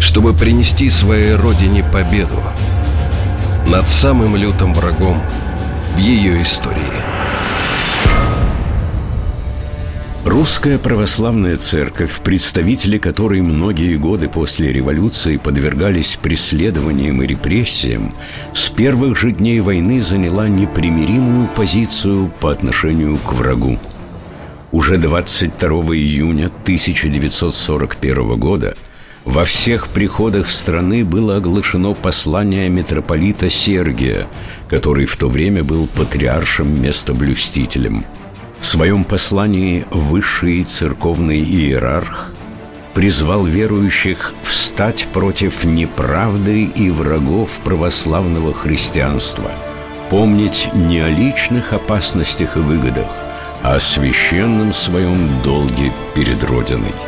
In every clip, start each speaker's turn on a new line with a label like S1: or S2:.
S1: чтобы принести своей родине победу над самым лютым врагом в ее истории.
S2: Русская православная церковь, представители которой многие годы после революции подвергались преследованиям и репрессиям, с первых же дней войны заняла непримиримую позицию по отношению к врагу. Уже 22 июня 1941 года – во всех приходах страны было оглашено послание митрополита Сергия, который в то время был патриаршим местоблюстителем. В своем послании высший церковный иерарх призвал верующих встать против неправды и врагов православного христианства, помнить не о личных опасностях и выгодах, а о священном своем долге перед Родиной –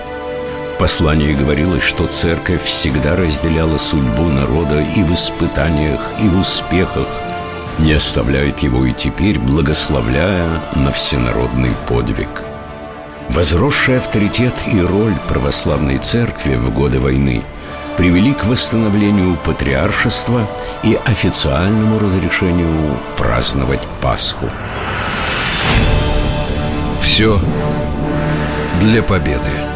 S2: послании говорилось, что церковь всегда разделяла судьбу народа и в испытаниях, и в успехах, не оставляет его и теперь, благословляя на всенародный подвиг. Возросший авторитет и роль православной церкви в годы войны привели к восстановлению патриаршества и официальному разрешению праздновать Пасху.
S1: Все для победы.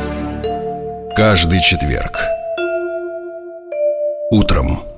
S1: Каждый четверг. Утром.